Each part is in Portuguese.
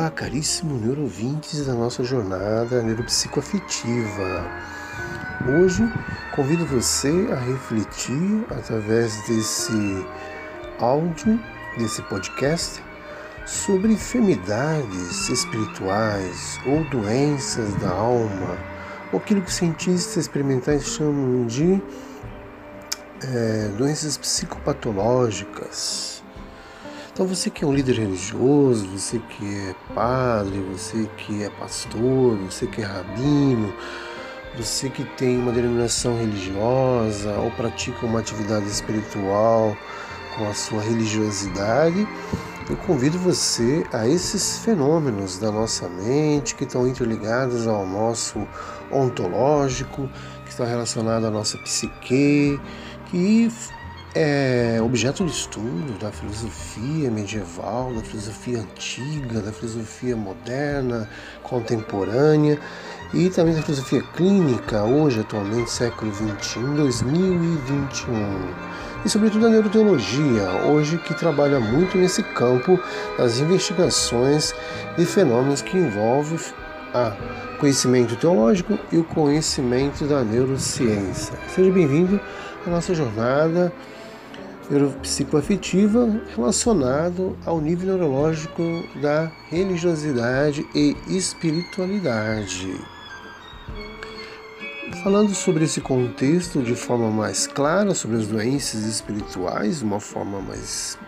Olá, caríssimo neurovintes da nossa jornada neuropsicoafetiva. Hoje convido você a refletir através desse áudio, desse podcast, sobre enfermidades espirituais ou doenças da alma, ou aquilo que cientistas experimentais chamam de é, doenças psicopatológicas então você que é um líder religioso, você que é padre, você que é pastor, você que é rabino, você que tem uma denominação religiosa ou pratica uma atividade espiritual com a sua religiosidade, eu convido você a esses fenômenos da nossa mente que estão interligados ao nosso ontológico, que estão relacionados à nossa psique, que é objeto de estudo da filosofia medieval, da filosofia antiga, da filosofia moderna, contemporânea e também da filosofia clínica, hoje, atualmente, século XXI, 2021. E sobretudo a neuroteologia, hoje que trabalha muito nesse campo das investigações de fenômenos que envolvem o conhecimento teológico e o conhecimento da neurociência. Seja bem-vindo à nossa jornada neuropsicoafetiva relacionado ao nível neurológico da religiosidade e espiritualidade. Falando sobre esse contexto de forma mais clara sobre as doenças espirituais, uma forma mais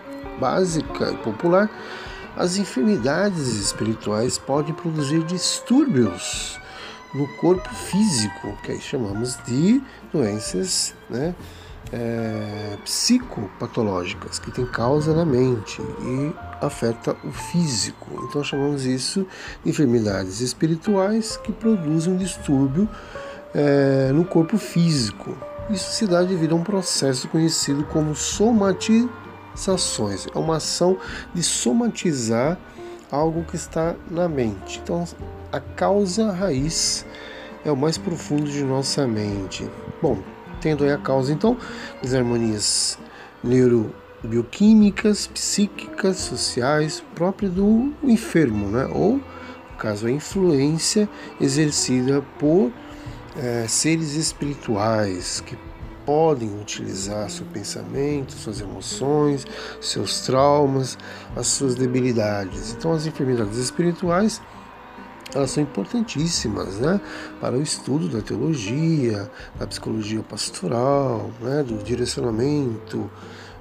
básica e popular, as enfermidades espirituais podem produzir distúrbios no corpo físico, que aí chamamos de doenças, né? É, psicopatológicas, que tem causa na mente e afeta o físico. Então chamamos isso de enfermidades espirituais que produzem um distúrbio é, no corpo físico. Isso se dá devido a um processo conhecido como somatizações. É uma ação de somatizar algo que está na mente. Então a causa raiz é o mais profundo de nossa mente. Bom, tendo a causa, então, desarmonias neurobioquímicas, psíquicas, sociais, próprias do enfermo, né? ou, caso, a influência exercida por é, seres espirituais que podem utilizar seu pensamento, suas emoções, seus traumas, as suas debilidades. Então, as enfermidades espirituais elas são importantíssimas né, para o estudo da teologia, da psicologia pastoral, né, do direcionamento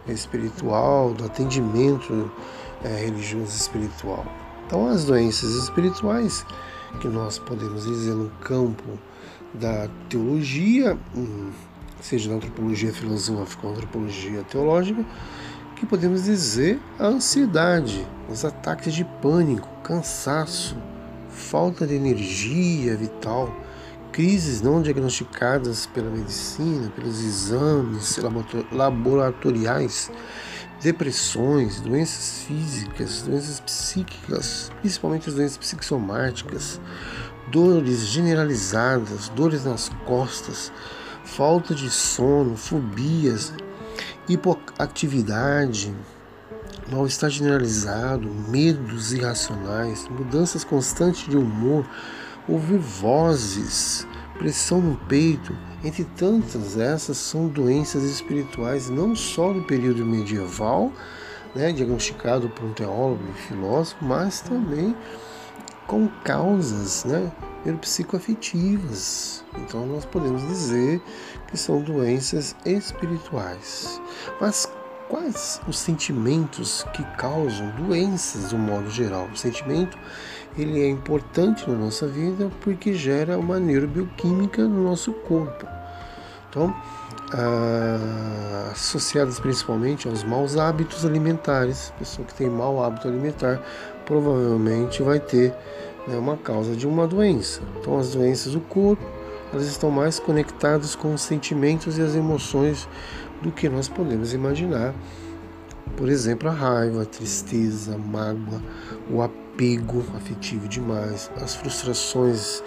espiritual, do atendimento é, religioso espiritual. Então, as doenças espirituais que nós podemos dizer no campo da teologia, hum, seja na antropologia filosófica ou antropologia teológica, que podemos dizer a ansiedade, os ataques de pânico, cansaço, falta de energia vital, crises não diagnosticadas pela medicina, pelos exames laboratoriais, depressões, doenças físicas, doenças psíquicas, principalmente as doenças psicossomáticas, dores generalizadas, dores nas costas, falta de sono, fobias, hipoatividade, mal-estar generalizado, medos irracionais, mudanças constantes de humor, ouvir vozes, pressão no peito, entre tantas, essas são doenças espirituais não só do período medieval, né, diagnosticado por um teólogo e filósofo, mas também com causas né, psicoafetivas. Então nós podemos dizer que são doenças espirituais. Mas quais os sentimentos que causam doenças do modo geral. O sentimento ele é importante na nossa vida porque gera uma neurobioquímica no nosso corpo. Então, ah, associadas principalmente aos maus hábitos alimentares. Pessoa que tem mau hábito alimentar provavelmente vai ter né, uma causa de uma doença. Então, as doenças do corpo elas estão mais conectadas com os sentimentos e as emoções do que nós podemos imaginar. Por exemplo, a raiva, a tristeza, a mágoa, o apego afetivo demais, as frustrações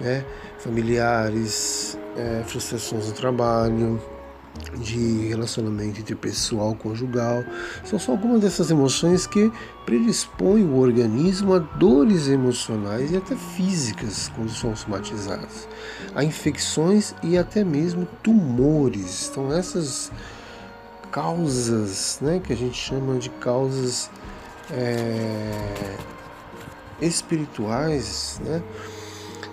né, familiares, é, frustrações no trabalho, de relacionamento interpessoal, conjugal. São só algumas dessas emoções que predispõem o organismo a dores emocionais e até físicas quando são somatizadas, a infecções e até mesmo tumores. Então essas causas, né, que a gente chama de causas é, espirituais, né,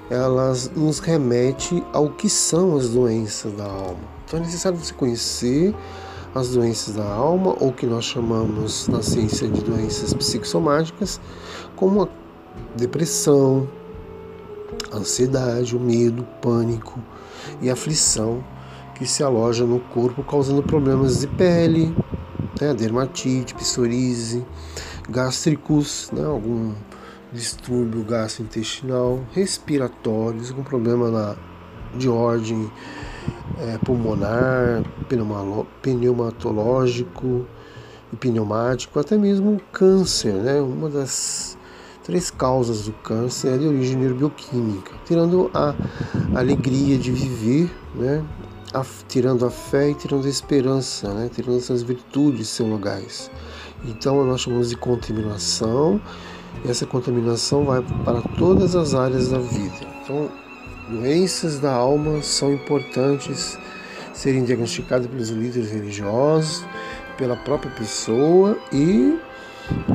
elas nos remete ao que são as doenças da alma. Então é necessário você conhecer as doenças da alma, ou que nós chamamos na ciência de doenças psicossomáticas, como a depressão, a ansiedade, o medo, o pânico e aflição que se aloja no corpo, causando problemas de pele, né, dermatite, psoríase, gástricos, né, algum distúrbio gastrointestinal, respiratórios, algum problema na, de ordem é, pulmonar, pneumatológico e pneumático, até mesmo câncer, né? Uma das três causas do câncer é de origem neurobioquímica, tirando a alegria de viver, né? A, tirando a fé e tirando a esperança, né? tirando essas virtudes celulogais. Então nós chamamos de contaminação, e essa contaminação vai para todas as áreas da vida. Então Doenças da alma são importantes serem diagnosticadas pelos líderes religiosos, pela própria pessoa e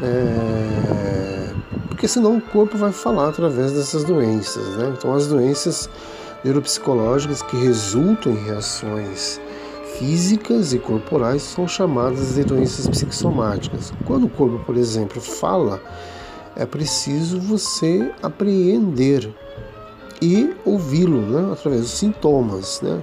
é, porque senão o corpo vai falar através dessas doenças, né? Então as doenças neuropsicológicas que resultam em reações físicas e corporais são chamadas de doenças psicossomáticas. Quando o corpo, por exemplo, fala, é preciso você apreender e ouvi-lo né, através dos sintomas. Né?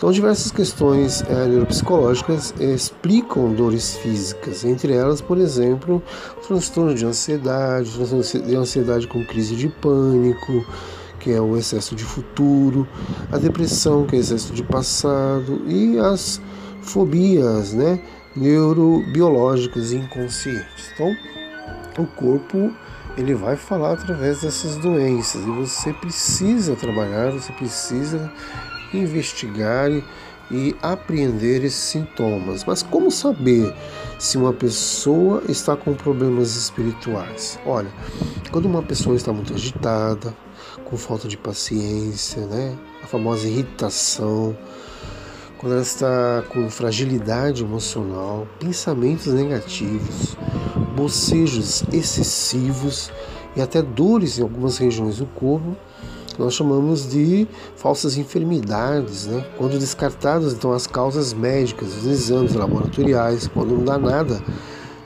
Então, diversas questões é, neuropsicológicas explicam dores físicas, entre elas, por exemplo, transtorno de ansiedade, transtorno de ansiedade com crise de pânico, que é o excesso de futuro, a depressão, que é o excesso de passado, e as fobias né, neurobiológicas inconscientes. Então, o corpo ele vai falar através dessas doenças e você precisa trabalhar, você precisa investigar e, e apreender esses sintomas. Mas como saber se uma pessoa está com problemas espirituais? Olha, quando uma pessoa está muito agitada, com falta de paciência, né? a famosa irritação, quando ela está com fragilidade emocional, pensamentos negativos, bocejos excessivos e até dores em algumas regiões do corpo, nós chamamos de falsas enfermidades, né? quando descartadas então as causas médicas, os exames laboratoriais, quando não dá nada,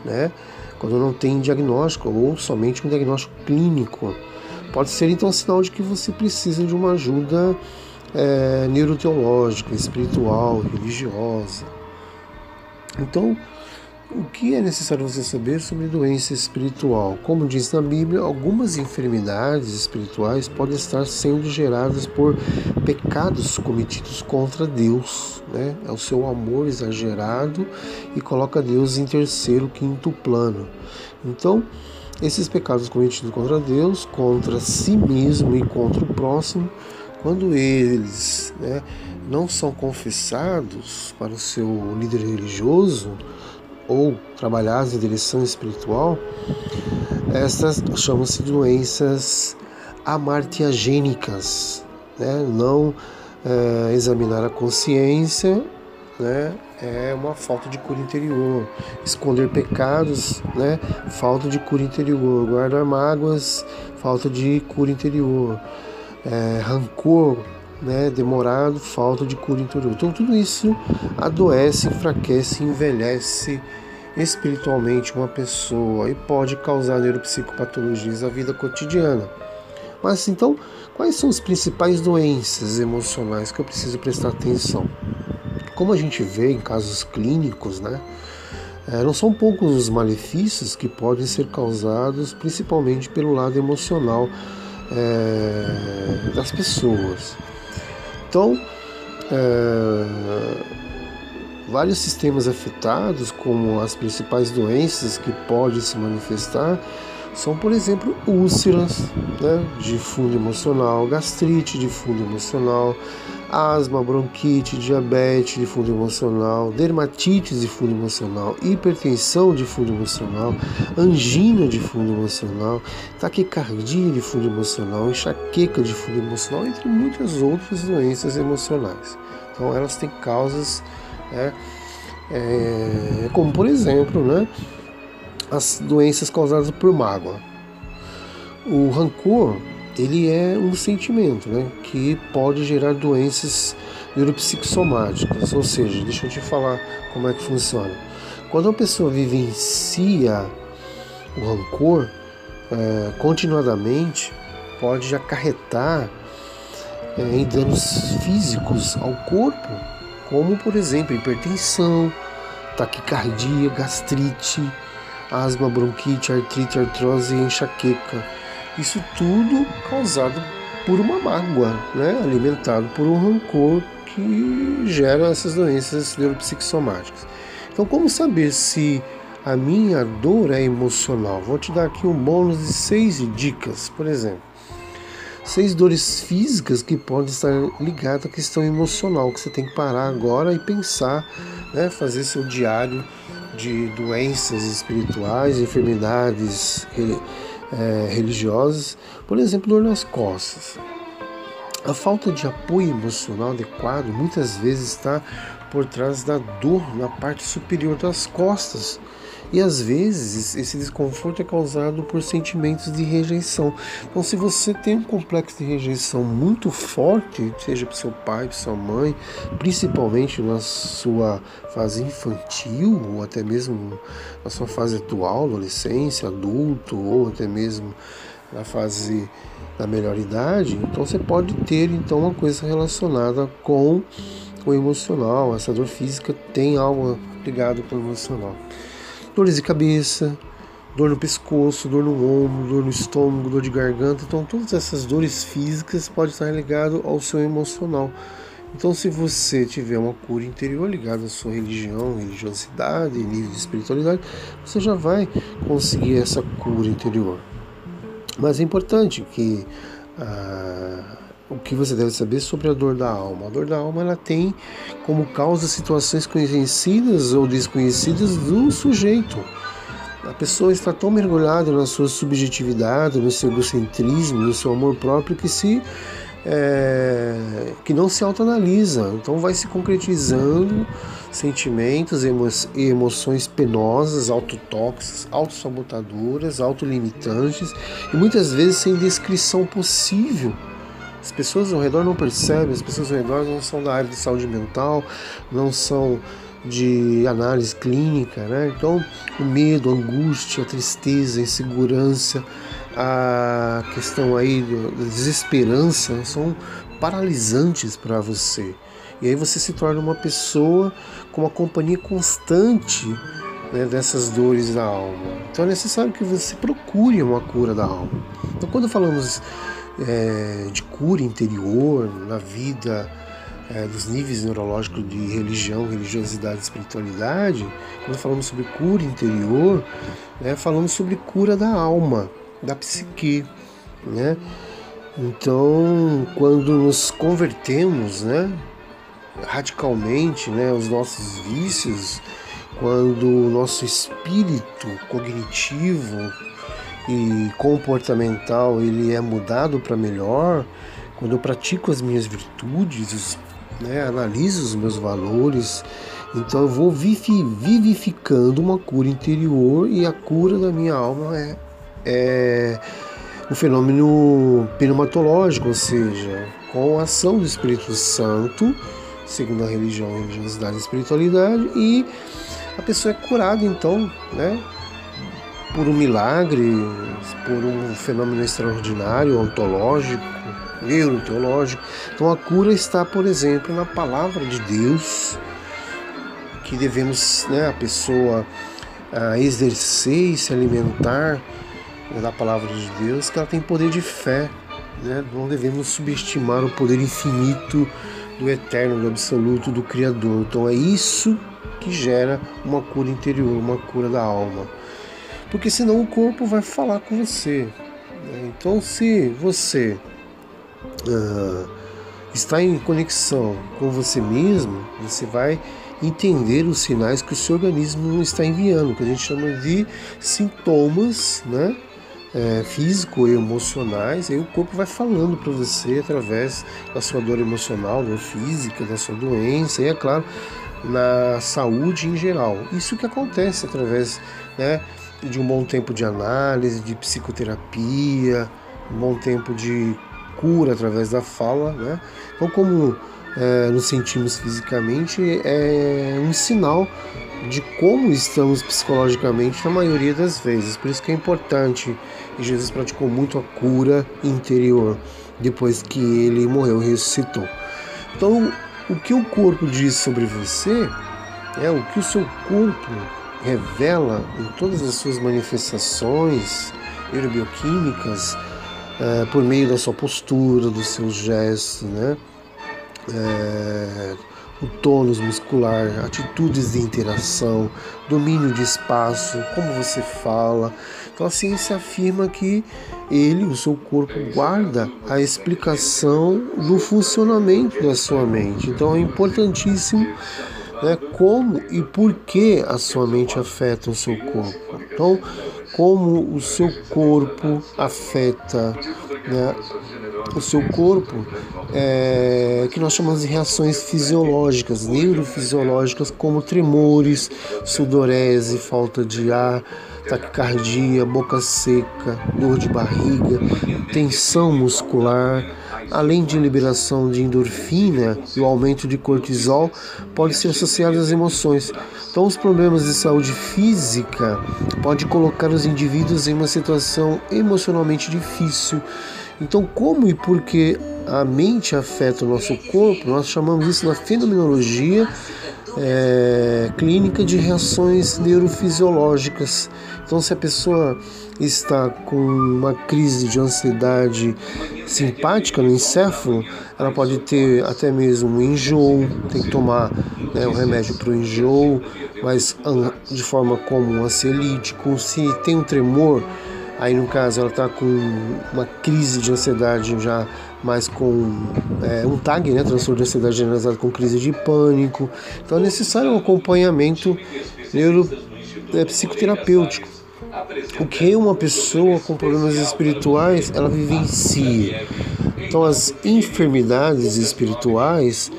né? quando não tem diagnóstico ou somente um diagnóstico clínico. Pode ser então sinal de que você precisa de uma ajuda é, neuroteológica, espiritual, religiosa. Então, o que é necessário você saber sobre doença espiritual? Como diz na Bíblia, algumas enfermidades espirituais podem estar sendo geradas por pecados cometidos contra Deus. Né? É o seu amor exagerado e coloca Deus em terceiro, quinto plano. Então, esses pecados cometidos contra Deus, contra si mesmo e contra o próximo, quando eles né, não são confessados para o seu líder religioso ou trabalhados em direção espiritual, estas chamam-se doenças amartiagênicas, né? não é, examinar a consciência né? é uma falta de cura interior. Esconder pecados, né? falta de cura interior. Guardar mágoas, falta de cura interior é, rancor né, demorado, falta de cura interior. Então tudo isso adoece, enfraquece, envelhece espiritualmente uma pessoa e pode causar neuropsicopatologias na vida cotidiana. Mas então, quais são as principais doenças emocionais que eu preciso prestar atenção? Como a gente vê em casos clínicos, né? É, não são poucos os malefícios que podem ser causados principalmente pelo lado emocional é, das pessoas. Então, é, vários sistemas afetados, como as principais doenças que podem se manifestar, são, por exemplo, úlceras né, de fundo emocional, gastrite de fundo emocional, asma, bronquite, diabetes de fundo emocional, dermatite de fundo emocional, hipertensão de fundo emocional, angina de fundo emocional, taquicardia de fundo emocional, enxaqueca de fundo emocional, entre muitas outras doenças emocionais. Então elas têm causas, né, é, como por exemplo, né, as doenças causadas por mágoa. O rancor ele é um sentimento né, que pode gerar doenças neuropsicossomáticas, ou seja, deixa eu te falar como é que funciona. Quando uma pessoa vivencia o rancor é, continuadamente, pode acarretar é, em danos físicos ao corpo, como por exemplo hipertensão, taquicardia, gastrite, asma, bronquite, artrite, artrose e enxaqueca. Isso tudo causado por uma mágoa, né? alimentado por um rancor que gera essas doenças neuropsicossomáticas. Então, como saber se a minha dor é emocional? Vou te dar aqui um bônus de seis dicas, por exemplo. Seis dores físicas que podem estar ligadas à questão emocional, que você tem que parar agora e pensar, né? fazer seu diário de doenças espirituais, enfermidades é, religiosas, por exemplo, dor nas costas. A falta de apoio emocional adequado muitas vezes está por trás da dor na parte superior das costas, e às vezes esse desconforto é causado por sentimentos de rejeição. Então, se você tem um complexo de rejeição muito forte, seja para seu pai, para sua mãe, principalmente na sua fase infantil, ou até mesmo na sua fase atual, adolescência, adulto, ou até mesmo na fase da melhor idade, então você pode ter então uma coisa relacionada com o emocional. Essa dor física tem algo ligado com o emocional dores de cabeça, dor no pescoço, dor no ombro, dor no estômago, dor de garganta. Então, todas essas dores físicas podem estar ligadas ao seu emocional. Então, se você tiver uma cura interior ligada à sua religião, religiosidade, nível de espiritualidade, você já vai conseguir essa cura interior. Mas é importante que ah, o que você deve saber sobre a dor da alma. A dor da alma ela tem como causa situações conhecidas ou desconhecidas do sujeito. A pessoa está tão mergulhada na sua subjetividade, no seu egocentrismo, no seu amor próprio que se é, que não se autoanalisa. Então vai se concretizando sentimentos e emoções penosas, autotóxicas, autossabotadoras, autolimitantes e muitas vezes sem descrição possível as pessoas ao redor não percebem, as pessoas ao redor não são da área de saúde mental, não são de análise clínica, né? Então, o medo, a angústia, a tristeza, a insegurança, a questão aí da desesperança são paralisantes para você. E aí você se torna uma pessoa com uma companhia constante né, dessas dores da alma. Então é necessário que você procure uma cura da alma. Então, quando falamos é, de cura interior na vida é, dos níveis neurológicos de religião, religiosidade e espiritualidade, quando falamos sobre cura interior, né, falamos sobre cura da alma, da psique. Né? Então, quando nos convertemos né, radicalmente né, os nossos vícios, quando o nosso espírito cognitivo e comportamental ele é mudado para melhor, quando eu pratico as minhas virtudes, né, analiso os meus valores, então eu vou vivificando uma cura interior e a cura da minha alma é, é o fenômeno pneumatológico, ou seja, com a ação do Espírito Santo, segundo a religião, religiosidade e espiritualidade, e a pessoa é curada então, né, por um milagre, por um fenômeno extraordinário, ontológico, neuroteológico. Então a cura está, por exemplo, na palavra de Deus, que devemos, né, a pessoa a exercer e se alimentar da palavra de Deus, que ela tem poder de fé. Né? Não devemos subestimar o poder infinito do eterno, do absoluto, do Criador. Então é isso que gera uma cura interior, uma cura da alma. Porque senão o corpo vai falar com você. Né? Então, se você uh, está em conexão com você mesmo, você vai entender os sinais que o seu organismo está enviando, que a gente chama de sintomas, né? É, físico e emocionais, aí o corpo vai falando para você através da sua dor emocional, dor física, da sua doença, e é claro, na saúde em geral. Isso que acontece através né, de um bom tempo de análise, de psicoterapia, um bom tempo de cura através da fala. Né? Então, como é, nos sentimos fisicamente, é um sinal de como estamos psicologicamente na maioria das vezes. Por isso que é importante, e Jesus praticou muito a cura interior depois que ele morreu e ressuscitou. Então, o que o corpo diz sobre você é o que o seu corpo revela em todas as suas manifestações neurobioquímicas é, por meio da sua postura, dos seus gestos, né? É, o tônus muscular, atitudes de interação, domínio de espaço, como você fala. Então a ciência afirma que ele, o seu corpo, guarda a explicação do funcionamento da sua mente. Então é importantíssimo né, como e por que a sua mente afeta o seu corpo. Então, como o seu corpo afeta né, o seu corpo, é, que nós chamamos de reações fisiológicas, neurofisiológicas, como tremores, sudorese, falta de ar, taquicardia, boca seca, dor de barriga, tensão muscular, além de liberação de endorfina e o aumento de cortisol, pode ser associado às emoções. Então, os problemas de saúde física podem colocar os indivíduos em uma situação emocionalmente difícil. Então, como e por que a mente afeta o nosso corpo, nós chamamos isso na fenomenologia é, clínica de reações neurofisiológicas. Então, se a pessoa está com uma crise de ansiedade simpática no encéfalo, ela pode ter até mesmo enjoo, tem que tomar né, um remédio para o enjoo, mas de forma comum ansiolítico. Se tem um tremor, aí no caso ela está com uma crise de ansiedade já mais com é, um TAG, né, transtorno de ansiedade generalizado com crise de pânico. Então é necessário um acompanhamento neuro, é, psicoterapêutico. O que uma pessoa com problemas espirituais ela vivencia. Então as enfermidades espirituais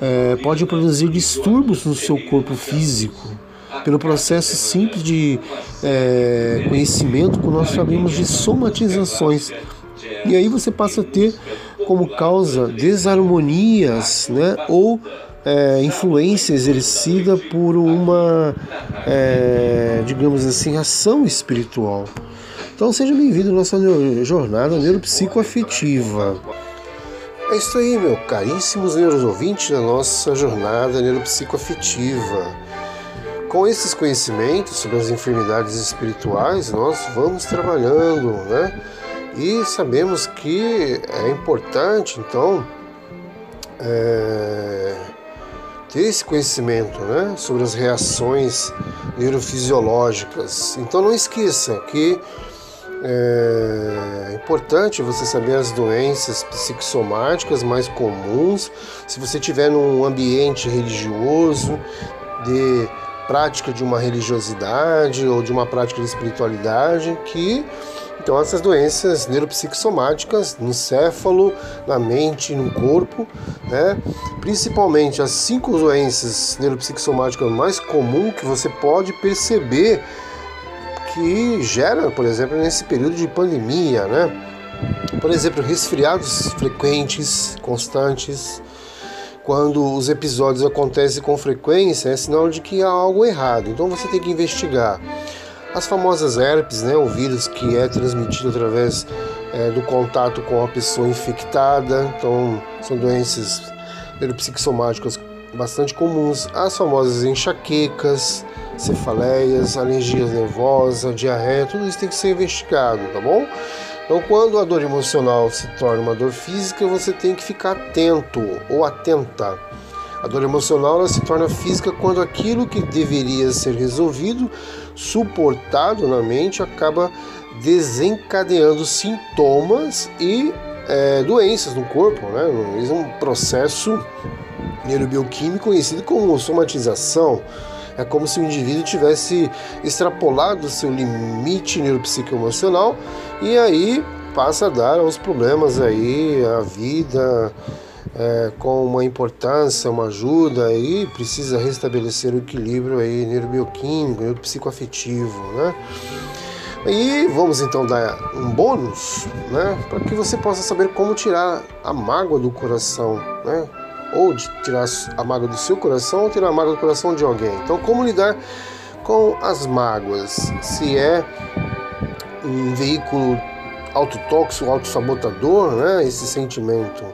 é, podem produzir distúrbios no seu corpo físico pelo processo simples de é, conhecimento que nós chamamos de somatizações. E aí você passa a ter como causa desarmonias né, ou é, influência exercida por uma, é, digamos assim, ação espiritual. Então seja bem-vindo à nossa jornada neuropsicoafetiva. É isso aí, meu caríssimos neuroouvintes da nossa jornada neuropsicoafetiva. Com esses conhecimentos sobre as enfermidades espirituais, nós vamos trabalhando, né? E sabemos que é importante, então, é, ter esse conhecimento né, sobre as reações neurofisiológicas. Então, não esqueça que é importante você saber as doenças psicossomáticas mais comuns. Se você estiver num ambiente religioso, de prática de uma religiosidade ou de uma prática de espiritualidade, que então, essas doenças neuropsicossomáticas no céfalo, na mente, no corpo, né? principalmente as cinco doenças neuropsicossomáticas mais comuns que você pode perceber que gera, por exemplo, nesse período de pandemia, né? Por exemplo, resfriados frequentes, constantes. Quando os episódios acontecem com frequência, é sinal de que há algo errado. Então você tem que investigar as famosas herpes, né, o vírus que é transmitido através é, do contato com a pessoa infectada, então são doenças neuropsicossomáticas bastante comuns, as famosas enxaquecas, cefaleias, alergias nervosas, diarreia, tudo isso tem que ser investigado, tá bom? Então, quando a dor emocional se torna uma dor física, você tem que ficar atento ou atenta. A dor emocional se torna física quando aquilo que deveria ser resolvido, suportado na mente, acaba desencadeando sintomas e é, doenças no corpo. Né? É um processo neurobioquímico conhecido como somatização. É como se o indivíduo tivesse extrapolado seu limite neuropsicoemocional e aí passa a dar aos problemas aí, a vida é, com uma importância, uma ajuda e precisa restabelecer o equilíbrio aí neurobioquímico, neuropsicoafetivo, né? E vamos então dar um bônus, né, para que você possa saber como tirar a mágoa do coração, né? Ou de tirar a mágoa do seu coração ou tirar a mágoa do coração de alguém. Então, como lidar com as mágoas? Se é um veículo autotóxico, autossabotador, né, esse sentimento.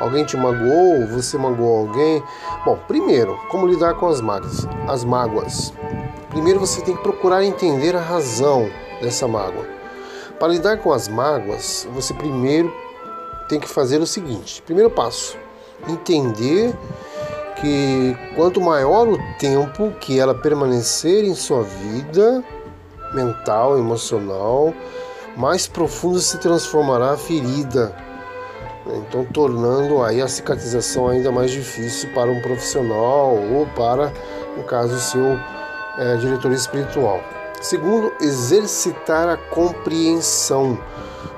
Alguém te magoou, você magoou alguém. Bom, primeiro, como lidar com as mágoas? As mágoas. Primeiro você tem que procurar entender a razão dessa mágoa. Para lidar com as mágoas, você primeiro tem que fazer o seguinte: primeiro passo, entender que quanto maior o tempo que ela permanecer em sua vida mental, emocional, mais profundo se transformará a ferida, então tornando aí a cicatrização ainda mais difícil para um profissional ou para, no caso, seu é, diretor espiritual. Segundo, exercitar a compreensão.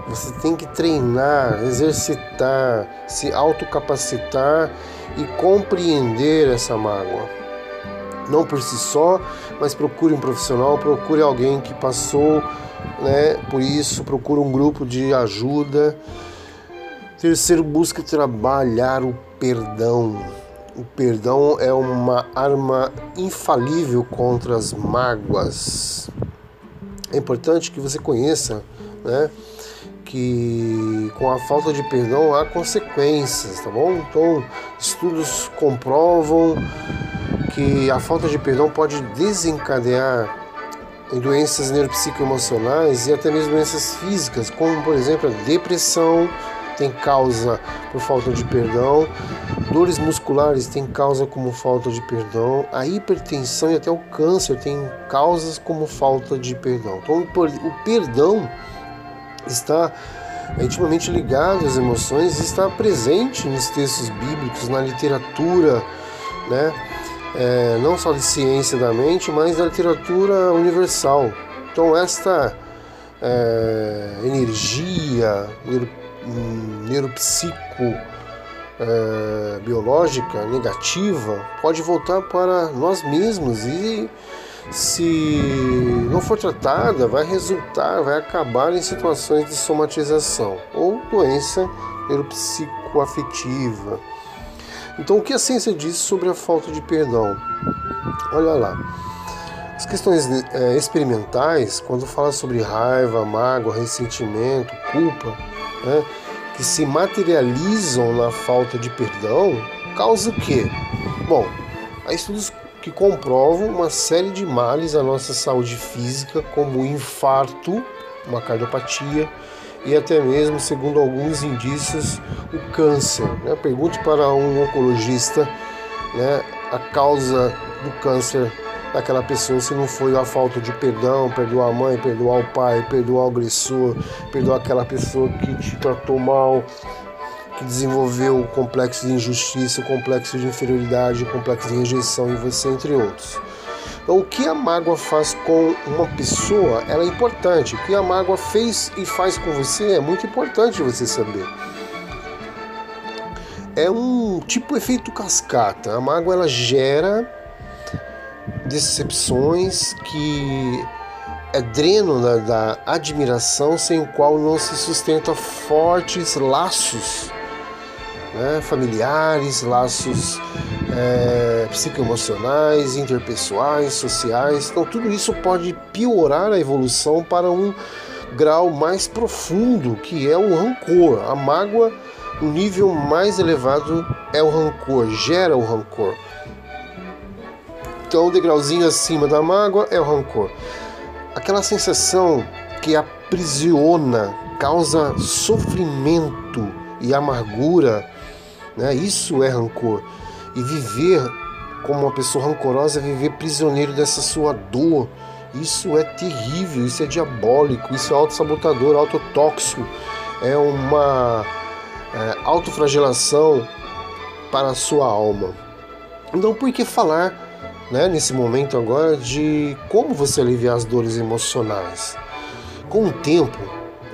Você tem que treinar, exercitar, se autocapacitar e compreender essa mágoa. Não por si só, mas procure um profissional, procure alguém que passou né, por isso, procure um grupo de ajuda. Terceiro, busque trabalhar o perdão. O perdão é uma arma infalível contra as mágoas. É importante que você conheça né, que com a falta de perdão há consequências, tá bom? Então, estudos comprovam que a falta de perdão pode desencadear em doenças neuropsicoemocionais e até mesmo doenças físicas, como por exemplo a depressão, tem causa por falta de perdão, dores musculares tem causa como falta de perdão, a hipertensão e até o câncer tem causas como falta de perdão. Então o perdão está intimamente ligado às emoções e está presente nos textos bíblicos, na literatura, né? É, não só de ciência da mente, mas da literatura universal. Então esta é, energia neuropsico é, biológica negativa pode voltar para nós mesmos e se não for tratada vai resultar, vai acabar em situações de somatização ou doença neuropsicoafetiva. Então o que a ciência diz sobre a falta de perdão? Olha lá. As questões é, experimentais, quando fala sobre raiva, mágoa, ressentimento, culpa, né, que se materializam na falta de perdão, causa o quê? Bom, há estudos que comprovam uma série de males à nossa saúde física, como o infarto, uma cardiopatia e até mesmo, segundo alguns indícios, o câncer. Né? Pergunte para um oncologista né, a causa do câncer daquela pessoa se não foi a falta de perdão, perdoar a mãe, perdoar o pai, perdoar o agressor, perdoar aquela pessoa que te tratou mal, que desenvolveu o complexo de injustiça, o complexo de inferioridade, o complexo de rejeição em você, entre outros. Então, o que a mágoa faz com uma pessoa, ela é importante. O que a mágoa fez e faz com você é muito importante você saber. É um tipo efeito cascata. A mágoa ela gera decepções que é dreno da, da admiração sem o qual não se sustenta fortes laços né, familiares, laços é, psicoemocionais, interpessoais, sociais. Então, tudo isso pode piorar a evolução para um grau mais profundo, que é o rancor. A mágoa, o nível mais elevado é o rancor, gera o rancor. Então, o degrauzinho acima da mágoa é o rancor. Aquela sensação que aprisiona, causa sofrimento e amargura, né? isso é rancor. e viver como uma pessoa rancorosa, viver prisioneiro dessa sua dor. Isso é terrível, isso é diabólico, isso é autossabotador, autotóxico, é uma é, autoflagelação para a sua alma. Então, por que falar né, nesse momento agora de como você aliviar as dores emocionais? Com o tempo,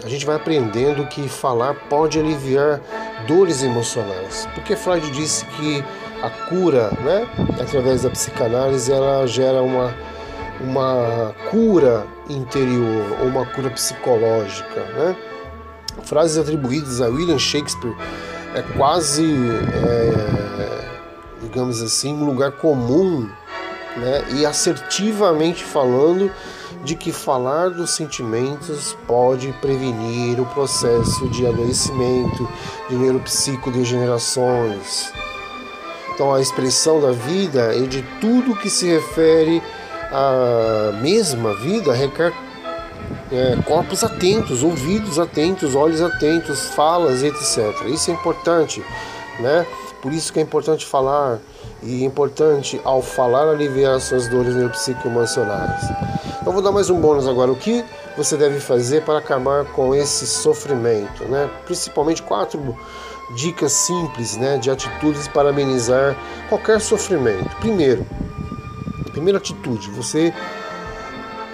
a gente vai aprendendo que falar pode aliviar dores emocionais, porque Freud disse que a cura, né, através da psicanálise, ela gera uma, uma cura interior, ou uma cura psicológica. Né? Frases atribuídas a William Shakespeare é quase, é, digamos assim, um lugar comum né, e assertivamente falando de que falar dos sentimentos pode prevenir o processo de adoecimento, de neuropsicodegenerações. Então, a expressão da vida e de tudo que se refere à mesma vida requer é, corpos atentos, ouvidos atentos, olhos atentos, falas, etc. Isso é importante, né? Por isso que é importante falar e importante ao falar aliviar suas dores neuropsicoemocionais. Então vou dar mais um bônus agora. O que você deve fazer para acabar com esse sofrimento, né? Principalmente quatro dicas simples né, de atitudes para amenizar qualquer sofrimento. Primeiro, primeira atitude, você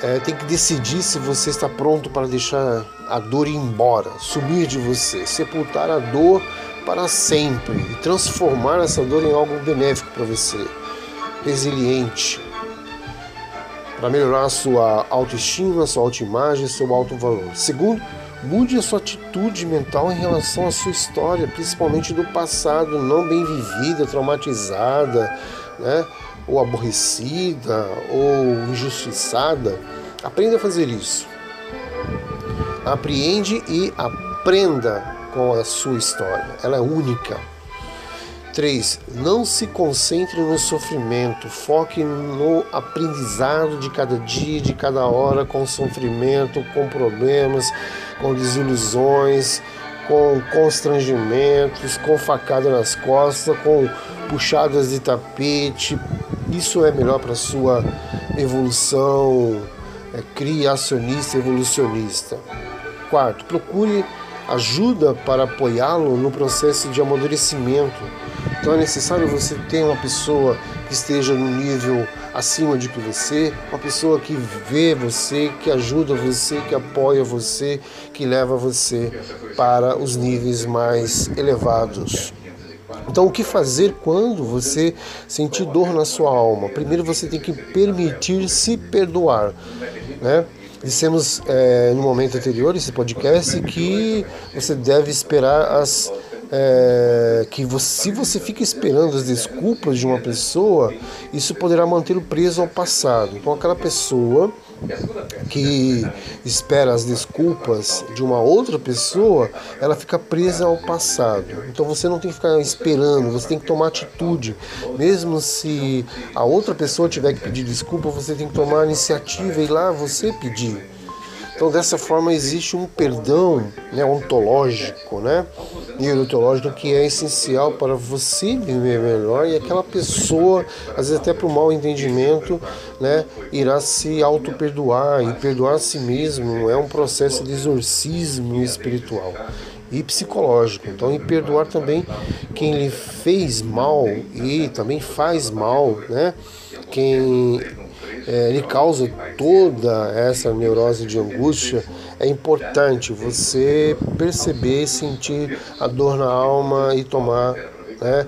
é, tem que decidir se você está pronto para deixar a dor ir embora, sumir de você, sepultar a dor para sempre e transformar essa dor em algo benéfico para você, resiliente, para melhorar a sua autoestima, sua autoimagem, seu alto valor. Segundo, Mude a sua atitude mental em relação à sua história, principalmente do passado, não bem vivida, traumatizada, né? ou aborrecida, ou injustiçada. Aprenda a fazer isso. Apreende e aprenda com a sua história. Ela é única. 3. Não se concentre no sofrimento, foque no aprendizado de cada dia, de cada hora, com sofrimento, com problemas, com desilusões, com constrangimentos, com facada nas costas, com puxadas de tapete. Isso é melhor para sua evolução é, criacionista, evolucionista. Quarto, procure ajuda para apoiá-lo no processo de amadurecimento. Então é necessário você ter uma pessoa que esteja no nível acima de que você, uma pessoa que vê você, que ajuda você, que apoia você, que leva você para os níveis mais elevados. Então, o que fazer quando você sentir dor na sua alma? Primeiro, você tem que permitir se perdoar, né? Dissemos é, no momento anterior, esse podcast, que você deve esperar as. É, que você, se você fica esperando as desculpas de uma pessoa, isso poderá mantê-lo preso ao passado. Então, aquela pessoa que espera as desculpas de uma outra pessoa, ela fica presa ao passado. Então você não tem que ficar esperando, você tem que tomar atitude. Mesmo se a outra pessoa tiver que pedir desculpa, você tem que tomar a iniciativa e ir lá você pedir. Então, dessa forma, existe um perdão né, ontológico, né, neuroteológico, que é essencial para você viver melhor e aquela pessoa, às vezes até para o mau entendimento, né, irá se auto-perdoar e perdoar a si mesmo é um processo de exorcismo espiritual e psicológico. Então, e perdoar também quem lhe fez mal e também faz mal, né? Quem é, ele causa toda essa neurose de angústia, é importante você perceber, sentir a dor na alma e tomar né,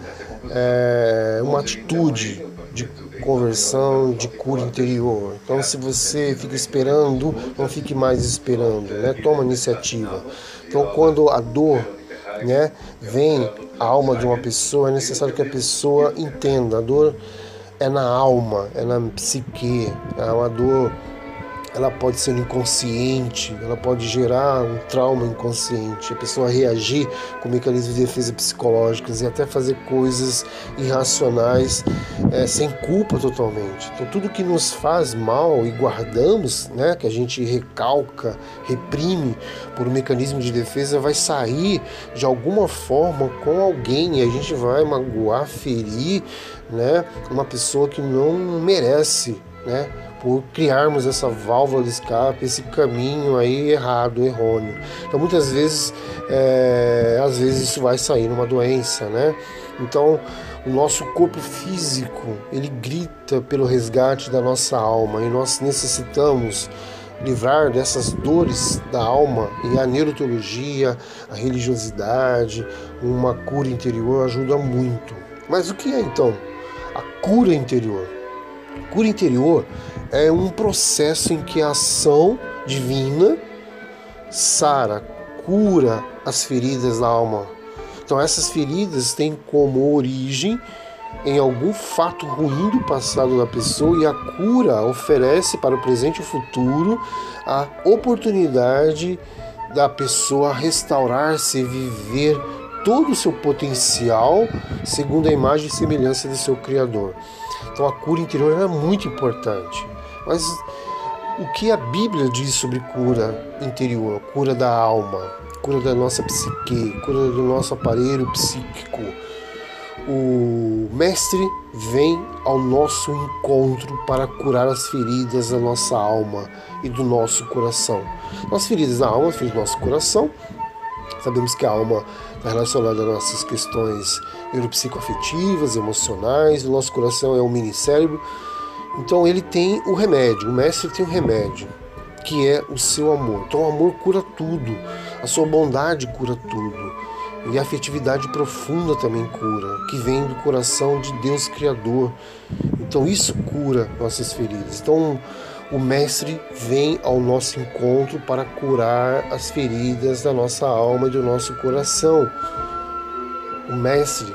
é, uma atitude de conversão, de cura interior. Então, se você fica esperando, não fique mais esperando, né? Toma iniciativa. Então, quando a dor né, vem à alma de uma pessoa, é necessário que a pessoa entenda. A dor é na alma, é na psique, é uma dor ela pode ser inconsciente, ela pode gerar um trauma inconsciente, a pessoa reagir com mecanismos de defesa psicológicos e até fazer coisas irracionais é, sem culpa totalmente. Então tudo que nos faz mal e guardamos, né, que a gente recalca, reprime por um mecanismo de defesa, vai sair de alguma forma com alguém e a gente vai magoar, ferir, né, uma pessoa que não merece, né? Por criarmos essa válvula de escape, esse caminho aí errado, errôneo. Então muitas vezes, é, às vezes isso vai sair numa doença, né? Então o nosso corpo físico ele grita pelo resgate da nossa alma e nós necessitamos livrar dessas dores da alma e a neuroteologia, a religiosidade, uma cura interior ajuda muito. Mas o que é então a cura interior? Cura interior é um processo em que a ação divina sara, cura as feridas da alma. Então essas feridas têm como origem em algum fato ruim do passado da pessoa e a cura oferece para o presente e o futuro a oportunidade da pessoa restaurar-se e viver todo o seu potencial segundo a imagem e semelhança de seu Criador. Então a cura interior é muito importante. Mas o que a Bíblia diz sobre cura interior, cura da alma, cura da nossa psique, cura do nosso aparelho psíquico? O Mestre vem ao nosso encontro para curar as feridas da nossa alma e do nosso coração. As feridas da alma, feridas do nosso coração, sabemos que a alma está relacionada às nossas questões neuropsicoafetivas, emocionais, o nosso coração é um mini cérebro então ele tem o remédio, o mestre tem o remédio, que é o seu amor. Então o amor cura tudo, a sua bondade cura tudo. E a afetividade profunda também cura, que vem do coração de Deus Criador. Então isso cura nossas feridas. Então o Mestre vem ao nosso encontro para curar as feridas da nossa alma e do nosso coração. O Mestre,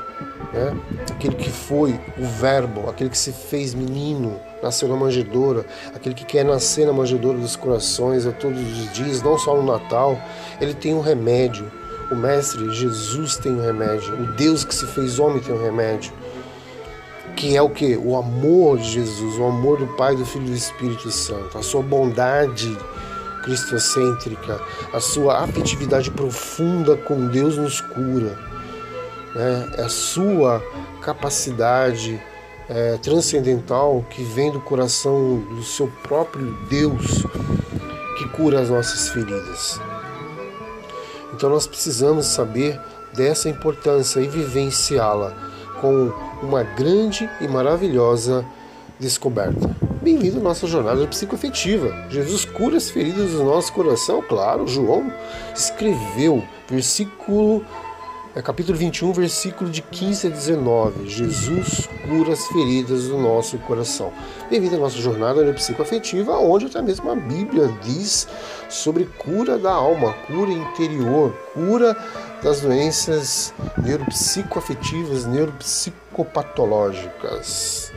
né, aquele que foi o Verbo, aquele que se fez menino, nasceu na manjedoura, aquele que quer nascer na manjedoura dos corações a todos os dias, não só no Natal, ele tem um remédio. O Mestre Jesus tem um remédio. O Deus que se fez homem tem um remédio. Que é o que? O amor de Jesus, o amor do Pai, do Filho e do Espírito Santo, a sua bondade cristocêntrica, a sua afetividade profunda com Deus nos cura. Né? É a sua capacidade é, transcendental que vem do coração do seu próprio Deus que cura as nossas feridas. Então nós precisamos saber dessa importância e vivenciá-la com uma grande e maravilhosa descoberta. Bem-vindo à nossa jornada psicoafetiva. Jesus cura as feridas do nosso coração, claro. João escreveu, versículo é capítulo 21, versículo de 15 a 19. Jesus cura as feridas do nosso coração. Bem-vindo à nossa jornada neuropsicoafetiva, onde até mesmo a Bíblia diz sobre cura da alma, cura interior, cura das doenças neuropsicoafetivas, neuropsicopatológicas.